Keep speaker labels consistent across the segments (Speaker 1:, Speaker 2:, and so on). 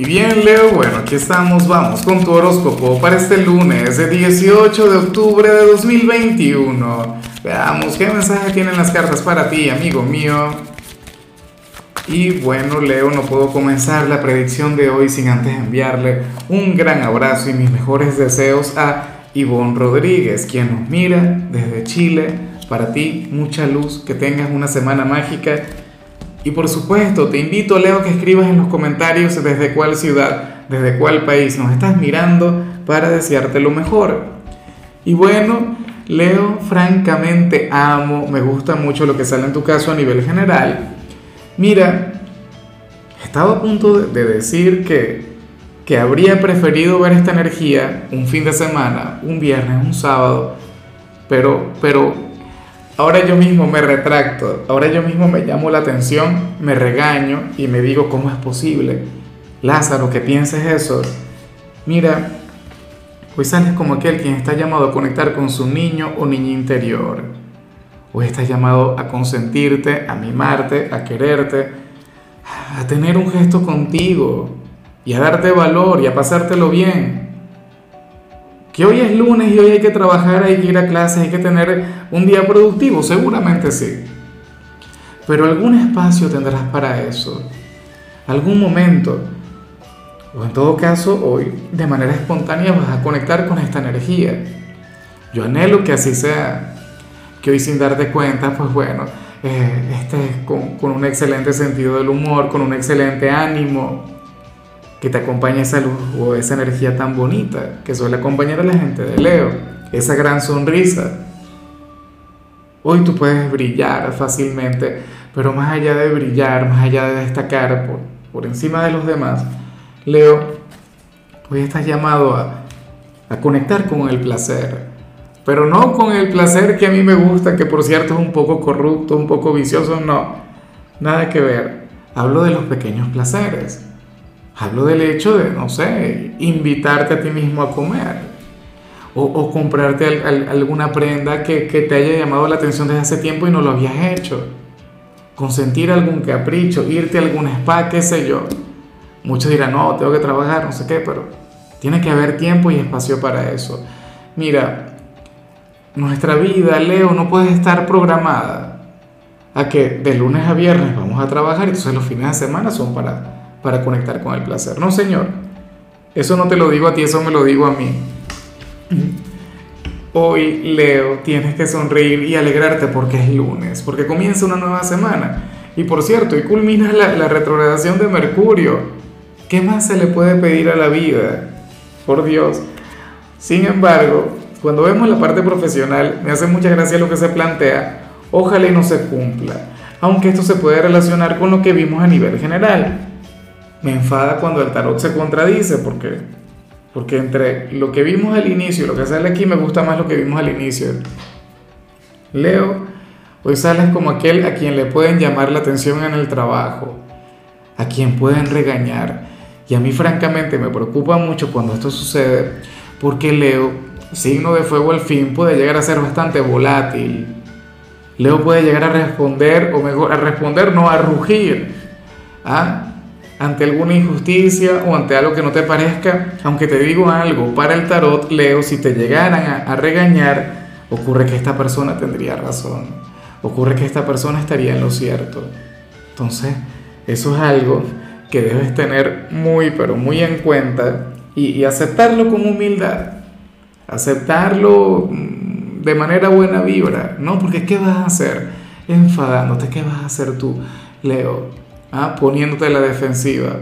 Speaker 1: Y bien, Leo, bueno, aquí estamos, vamos con tu horóscopo para este lunes, el 18 de octubre de 2021. Veamos qué mensaje tienen las cartas para ti, amigo mío. Y bueno, Leo, no puedo comenzar la predicción de hoy sin antes enviarle un gran abrazo y mis mejores deseos a Ivonne Rodríguez, quien nos mira desde Chile. Para ti, mucha luz, que tengas una semana mágica y por supuesto, te invito, Leo, que escribas en los comentarios desde cuál ciudad, desde cuál país nos estás mirando para desearte lo mejor. Y bueno, Leo, francamente amo, me gusta mucho lo que sale en tu caso a nivel general. Mira, estaba a punto de decir que, que habría preferido ver esta energía un fin de semana, un viernes, un sábado, pero, pero Ahora yo mismo me retracto, ahora yo mismo me llamo la atención, me regaño y me digo, ¿cómo es posible? Lázaro, que pienses eso. Mira, hoy sales como aquel quien está llamado a conectar con su niño o niña interior. Hoy estás llamado a consentirte, a mimarte, a quererte, a tener un gesto contigo y a darte valor y a pasártelo bien que hoy es lunes y hoy hay que trabajar, hay que ir a clases, hay que tener un día productivo, seguramente sí. Pero algún espacio tendrás para eso, algún momento, o en todo caso hoy, de manera espontánea vas a conectar con esta energía. Yo anhelo que así sea, que hoy sin darte cuenta, pues bueno, eh, estés con, con un excelente sentido del humor, con un excelente ánimo, que te acompañe esa luz o esa energía tan bonita que suele acompañar a la gente de Leo, esa gran sonrisa. Hoy tú puedes brillar fácilmente, pero más allá de brillar, más allá de destacar por, por encima de los demás, Leo, hoy estás llamado a, a conectar con el placer, pero no con el placer que a mí me gusta, que por cierto es un poco corrupto, un poco vicioso, no, nada que ver. Hablo de los pequeños placeres Hablo del hecho de, no sé, invitarte a ti mismo a comer o, comprarte alguna prenda que, te haya llamado la atención desde hace tiempo y no lo habías hecho. Consentir algún capricho, irte a algún spa, qué sé yo. Muchos dirán, no, tengo que trabajar, no sé qué, pero tiene que haber tiempo y espacio para eso. Mira, nuestra vida, Leo, no puede estar programada a que de lunes a viernes vamos a trabajar y entonces los fines de semana son para para conectar con el placer. No, Señor, eso no te lo digo a ti, eso me lo digo a mí. Hoy, Leo, tienes que sonreír y alegrarte porque es lunes, porque comienza una nueva semana. Y por cierto, y culmina la, retrogradación de Mercurio. ¿Qué más se le puede pedir a la vida? Por Dios. Sin embargo, cuando vemos la parte profesional, me hace mucha gracia lo que se plantea. Ojalá y no se cumpla. Aunque esto se puede relacionar con lo que vimos a nivel general me enfada cuando el tarot se contradice, porque, porque entre lo que vimos al inicio y lo que sale aquí me gusta más lo que vimos al inicio. Leo, hoy sales como aquel a quien le pueden llamar la atención en el trabajo, a quien pueden regañar. Y a mí francamente me preocupa mucho cuando esto sucede, porque Leo, signo de fuego al fin, puede llegar a ser bastante volátil. Leo puede llegar a responder, o mejor, a responder, no a rugir. ¿Ah? Ante alguna injusticia o ante algo que no te parezca, aunque te digo algo, para el tarot, Leo, si te llegaran a, regañar, ocurre que esta persona tendría razón, ocurre que esta persona estaría en lo cierto. Entonces, eso es algo que debes tener muy, pero muy en cuenta y, aceptarlo con humildad, aceptarlo mm, de manera buena vibra, ¿no? Porque ¿qué vas a hacer? Enfadándote, ¿qué vas a hacer tú, Leo? ¿Ah? poniéndote a la defensiva.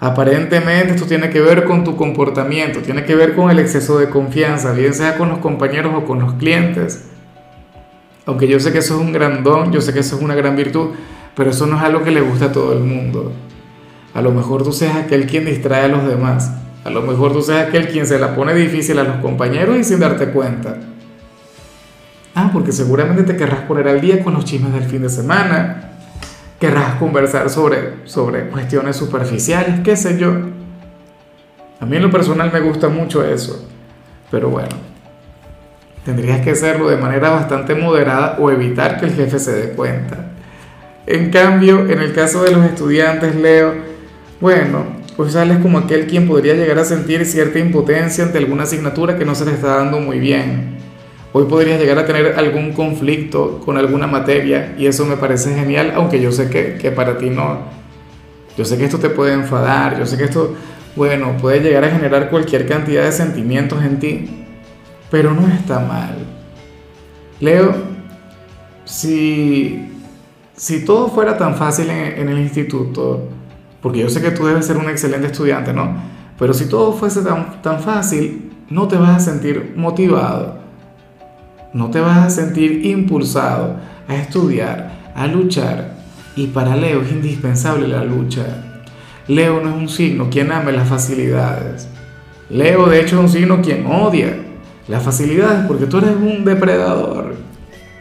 Speaker 1: Aparentemente esto tiene que ver con tu comportamiento, tiene que ver con el exceso de confianza, bien sea con los compañeros o con los clientes. Aunque yo sé que eso es un gran don, yo sé que eso es una gran virtud, pero eso no es algo que le gusta a todo el mundo. A lo mejor tú seas aquel quien distrae a los demás. A lo mejor tú seas aquel quien se la pone difícil a los compañeros y sin darte cuenta. Ah, porque seguramente te querrás poner al día con los chismes del fin de semana, querrás conversar sobre, sobre cuestiones superficiales, qué sé yo. A mí en lo personal me gusta mucho eso, pero bueno, tendrías que hacerlo de manera bastante moderada o evitar que el jefe se dé cuenta. En cambio, en el caso de los estudiantes, Leo, bueno, hoy sales como aquel quien podría llegar a sentir cierta impotencia ante alguna asignatura que no se le está dando muy bien. Hoy podrías llegar a tener algún conflicto con alguna materia y eso me parece genial, aunque yo sé que, que para ti no. Yo sé que esto te puede enfadar, yo sé que esto, bueno, puede llegar a generar cualquier cantidad de sentimientos en ti, pero no está mal. Leo, si, si todo fuera tan fácil en, el instituto, porque yo sé que tú debes ser un excelente estudiante, ¿no? Pero si todo fuese tan, tan fácil, no te vas a sentir motivado, no te vas a sentir impulsado a estudiar, a luchar. Y para Leo es indispensable la lucha. Leo no es un signo quien ame las facilidades. Leo de hecho es un signo quien odia las facilidades porque tú eres un depredador.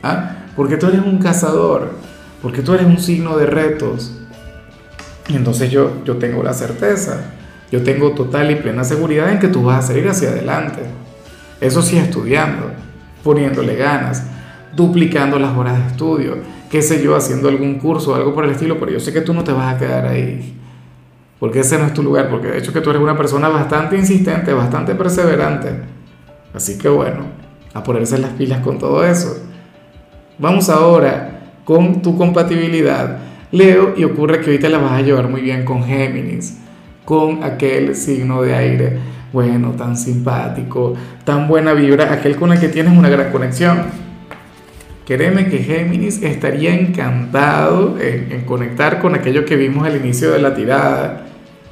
Speaker 1: ¿ah? porque tú eres un cazador, porque tú eres un signo de retos. Y entonces yo, yo tengo la certeza, yo tengo total y plena seguridad en que tú vas a salir hacia adelante. Eso sí, estudiando, poniéndole ganas, duplicando las horas de estudio, qué sé yo, haciendo algún curso o algo por el estilo, pero yo sé que tú no te vas a quedar ahí. Porque ese no es tu lugar, porque de hecho que tú eres una persona bastante insistente, bastante perseverante. Así que bueno, a ponerse las pilas con todo eso. Vamos ahora con tu compatibilidad, Leo, y ocurre que hoy te la vas a llevar muy bien con Géminis, con aquel signo de aire, bueno, tan simpático, tan buena vibra, aquel con el que tienes una gran conexión. Créeme que Géminis estaría encantado en, conectar con aquello que vimos al inicio de la tirada.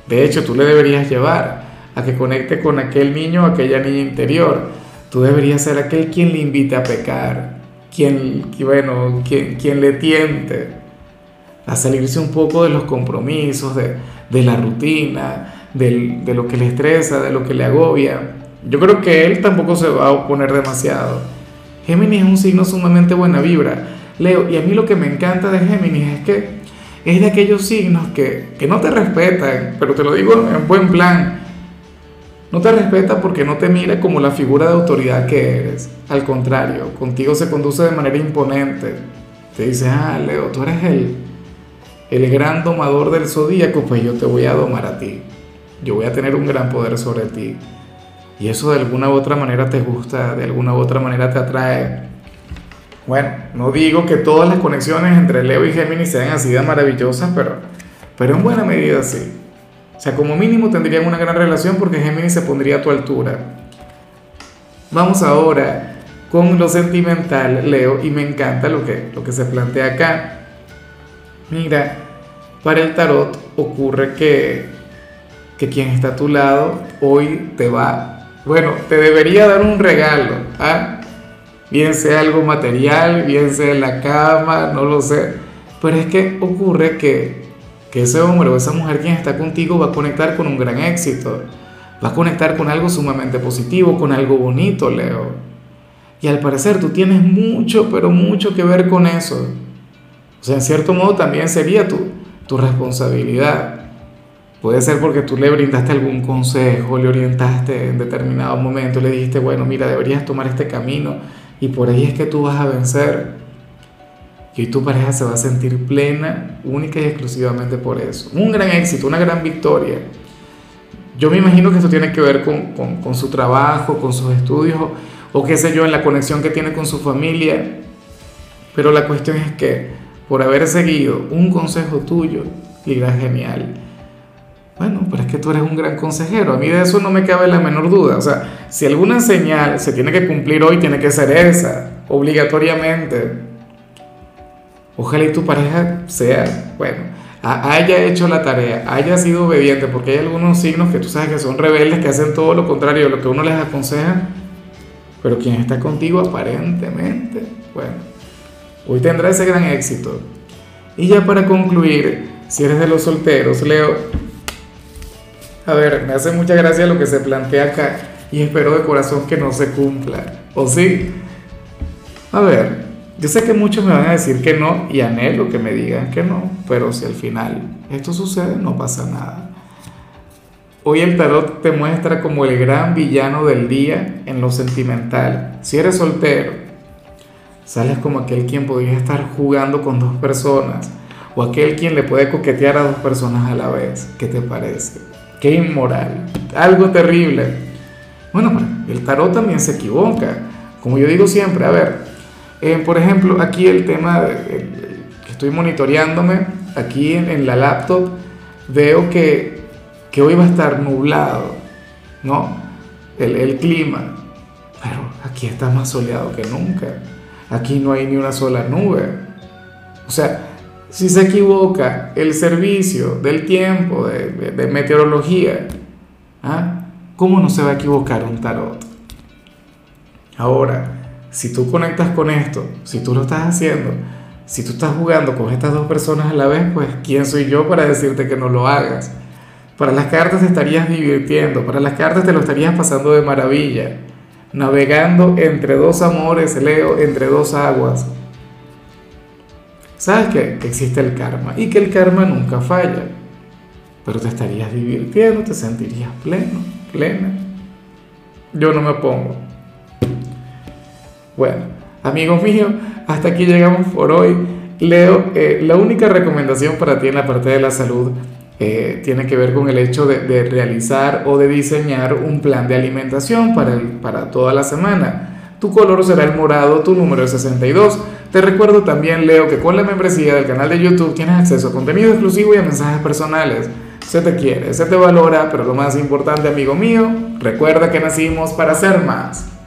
Speaker 1: De hecho, tú le deberías llevar a que conecte con aquel niño o aquella niña interior. Tú deberías ser aquel quien le invite a pecar, quien, bueno, quien, quien le tiente a salirse un poco de los compromisos, de la rutina, de, lo que le estresa, de lo que le agobia. Yo creo que él tampoco se va a oponer demasiado. Géminis es un signo sumamente buena vibra. Leo, y a mí lo que me encanta de Géminis es que es de aquellos signos que, que no te respetan, pero te lo digo en buen plan. No te respeta porque no te mira como la figura de autoridad que eres. Al contrario, contigo se conduce de manera imponente. Te dice, ah, Leo, tú eres el, el gran domador del zodíaco, pues yo te voy a domar a ti. Yo voy a tener un gran poder sobre ti. Y eso de alguna u otra manera te gusta, de alguna u otra manera te atrae. Bueno, no digo que todas las conexiones entre Leo y Géminis sean así de maravillosas, pero, pero en buena medida sí. O sea, como mínimo tendrían una gran relación porque Géminis se pondría a tu altura. Vamos ahora con lo sentimental, Leo, y me encanta lo que, lo que se plantea acá. Mira, para el tarot ocurre que, que quien está a tu lado hoy te va, bueno, te debería dar un regalo, ¿ah? bien sea algo material, bien sea en la cama, no lo sé, pero es que ocurre que que ese hombre o esa mujer quien está contigo va a conectar con un gran éxito, va a conectar con algo sumamente positivo, con algo bonito, Leo. Y al parecer tú tienes mucho, pero mucho que ver con eso. O sea, en cierto modo también sería tu, tu responsabilidad. Puede ser porque tú le brindaste algún consejo, le orientaste en determinado momento, le dijiste, bueno, mira, deberías tomar este camino y por ahí es que tú vas a vencer. Y tu pareja se va a sentir plena, única y exclusivamente por eso. Un gran éxito, una gran victoria. Yo me imagino que esto tiene que ver con, con, su trabajo, con sus estudios, o, qué sé yo, en la conexión que tiene con su familia. Pero la cuestión es que por haber seguido un consejo tuyo, irá genial. Bueno, pero es que tú eres un gran consejero. A mí de eso no me cabe la menor duda. O sea, si alguna señal se tiene que cumplir hoy, tiene que ser esa, obligatoriamente. Ojalá y tu pareja sea, bueno, haya hecho la tarea, haya sido obediente, porque hay algunos signos que tú sabes que son rebeldes, que hacen todo lo contrario de lo que uno les aconseja, pero quien está contigo aparentemente, bueno, hoy tendrá ese gran éxito. Y ya para concluir, si eres de los solteros, Leo, a ver, me hace mucha gracia lo que se plantea acá y espero de corazón que no se cumpla, ¿o sí? A ver, yo sé que muchos me van a decir que no y anhelo que me digan que no, pero si al final esto sucede, no pasa nada. Hoy el tarot te muestra como el gran villano del día en lo sentimental. Si eres soltero, sales como aquel quien podría estar jugando con dos personas o aquel quien le puede coquetear a dos personas a la vez. ¿Qué te parece? Qué inmoral, algo terrible. Bueno, el tarot también se equivoca. Como yo digo siempre, a ver, eh, por ejemplo, aquí el tema, estoy monitoreándome, aquí en, la laptop, veo que, que, hoy va a estar nublado, ¿no? El, el clima, pero aquí está más soleado que nunca. Aquí no hay ni una sola nube. O sea, si se equivoca el servicio del tiempo, de, meteorología, ¿ah? ¿cómo no se va a equivocar un tarot? Ahora, si tú conectas con esto, si tú lo estás haciendo, si tú estás jugando con estas dos personas a la vez, pues ¿quién soy yo para decirte que no lo hagas? Para las cartas te estarías divirtiendo, para las cartas te lo estarías pasando de maravilla, navegando entre dos amores, Leo, entre dos aguas. Sabes que, existe el karma y que el karma nunca falla, pero te estarías divirtiendo, te sentirías pleno, plena. Yo no me pongo. Bueno, amigos míos, hasta aquí llegamos por hoy. Leo, eh, la única recomendación para ti en la parte de la salud eh, tiene que ver con el hecho de, realizar o de diseñar un plan de alimentación para, para toda la semana. Tu color será el morado, tu número es 62. Te recuerdo también, Leo, que con la membresía del canal de YouTube tienes acceso a contenido exclusivo y a mensajes personales. Se te quiere, se te valora, pero lo más importante, amigo mío, recuerda que nacimos para ser más.